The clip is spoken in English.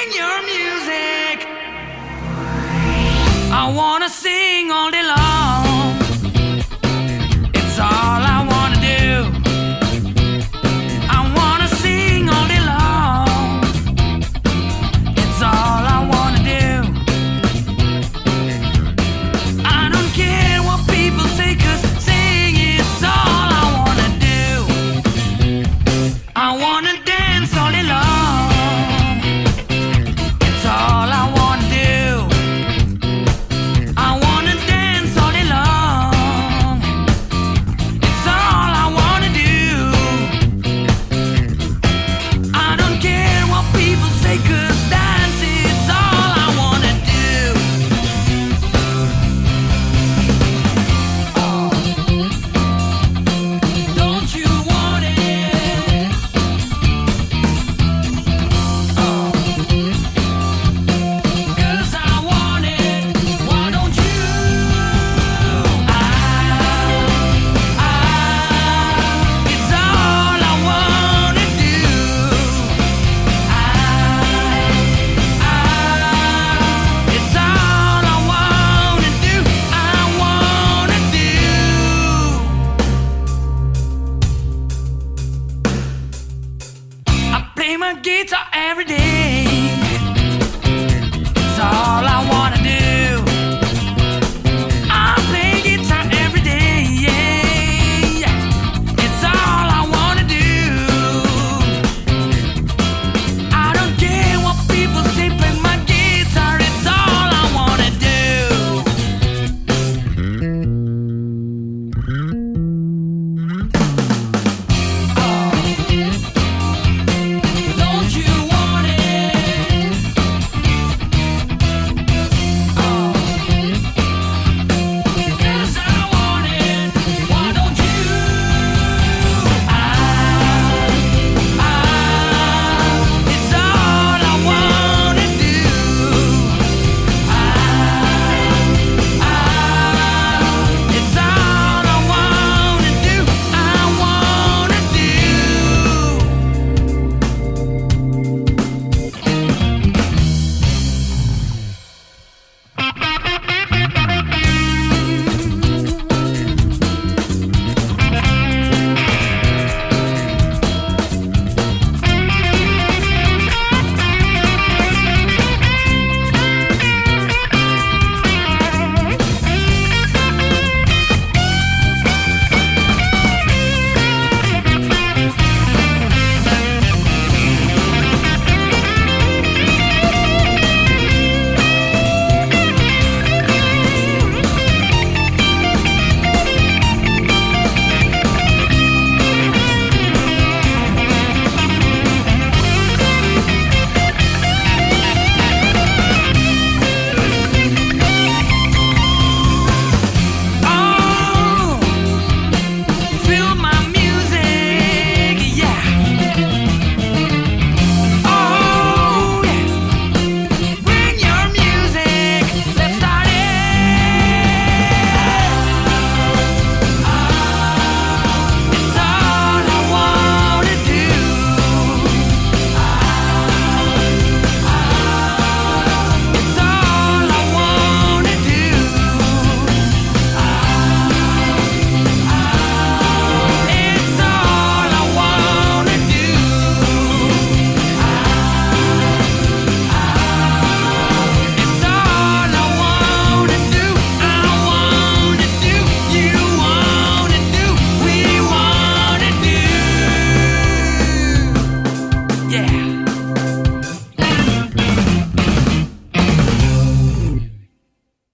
Bring your music. I wanna sing all day long. every day.